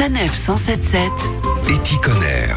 Sanef 177 Éticonner.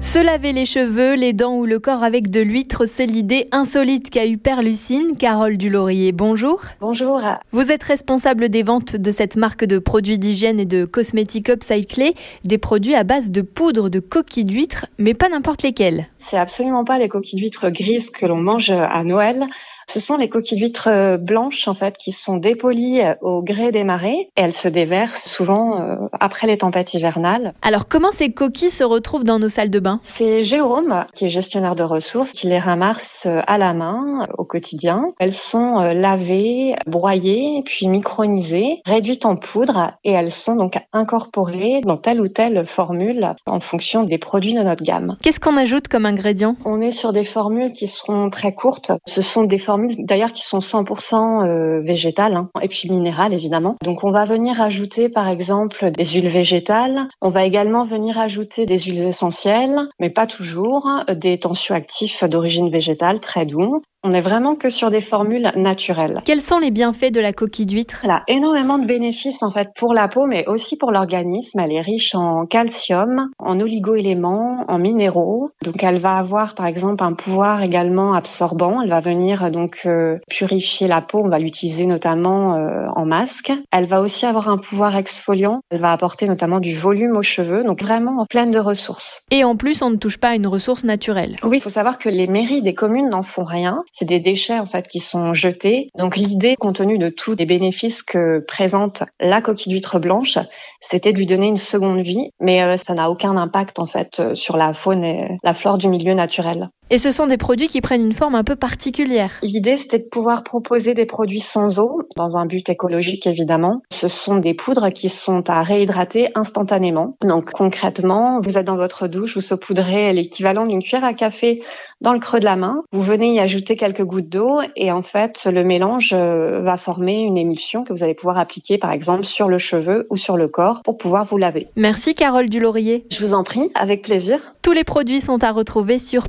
Se laver les cheveux, les dents ou le corps avec de l'huître, c'est l'idée insolite qu'a eu Père Lucine. Carole Dulaurier, bonjour. Bonjour. Vous êtes responsable des ventes de cette marque de produits d'hygiène et de cosmétiques upcyclés, des produits à base de poudre de coquilles d'huître, mais pas n'importe lesquels. C'est absolument pas les coquilles d'huître grises que l'on mange à Noël. Ce sont les coquilles d'huîtres euh, blanches en fait qui sont dépolies euh, au gré des marées et elles se déversent souvent euh, après les tempêtes hivernales. Alors comment ces coquilles se retrouvent dans nos salles de bain? C'est Jérôme qui est gestionnaire de ressources qui les ramasse à la main au quotidien. Elles sont lavées, broyées, puis micronisées, réduites en poudre et elles sont donc incorporées dans telle ou telle formule en fonction des produits de notre gamme. Qu'est-ce qu'on ajoute comme ingrédient? On est sur des formules qui seront très courtes. Ce sont des formules d'ailleurs qui sont 100% euh, végétales hein, et puis minérales évidemment. Donc on va venir ajouter par exemple des huiles végétales. On va également venir ajouter des huiles essentielles, mais pas toujours, des tensioactifs d'origine végétale très doux. On est vraiment que sur des formules naturelles. Quels sont les bienfaits de la coquille d'huître? Elle a énormément de bénéfices en fait pour la peau, mais aussi pour l'organisme. Elle est riche en calcium, en oligoéléments, en minéraux. Donc elle va avoir par exemple un pouvoir également absorbant. Elle va venir donc euh, purifier la peau. On va l'utiliser notamment euh, en masque. Elle va aussi avoir un pouvoir exfoliant. Elle va apporter notamment du volume aux cheveux. Donc vraiment pleine de ressources. Et en plus, on ne touche pas à une ressource naturelle. Oui, il faut savoir que les mairies des communes n'en font rien. C'est des déchets en fait qui sont jetés. Donc l'idée, compte tenu de tous les bénéfices que présente la coquille d'huître blanche, c'était de lui donner une seconde vie, mais euh, ça n'a aucun impact en fait euh, sur la faune et la flore du milieu naturel. Et ce sont des produits qui prennent une forme un peu particulière. L'idée, c'était de pouvoir proposer des produits sans eau, dans un but écologique évidemment. Ce sont des poudres qui sont à réhydrater instantanément. Donc concrètement, vous êtes dans votre douche, vous saupoudrez l'équivalent d'une cuillère à café dans le creux de la main. Vous venez y ajouter quelques gouttes d'eau et en fait, le mélange euh, va former une émulsion que vous allez pouvoir appliquer par exemple sur le cheveu ou sur le corps pour pouvoir vous laver. Merci Carole Dulaurier. Je vous en prie, avec plaisir. Tous les produits sont à retrouver sur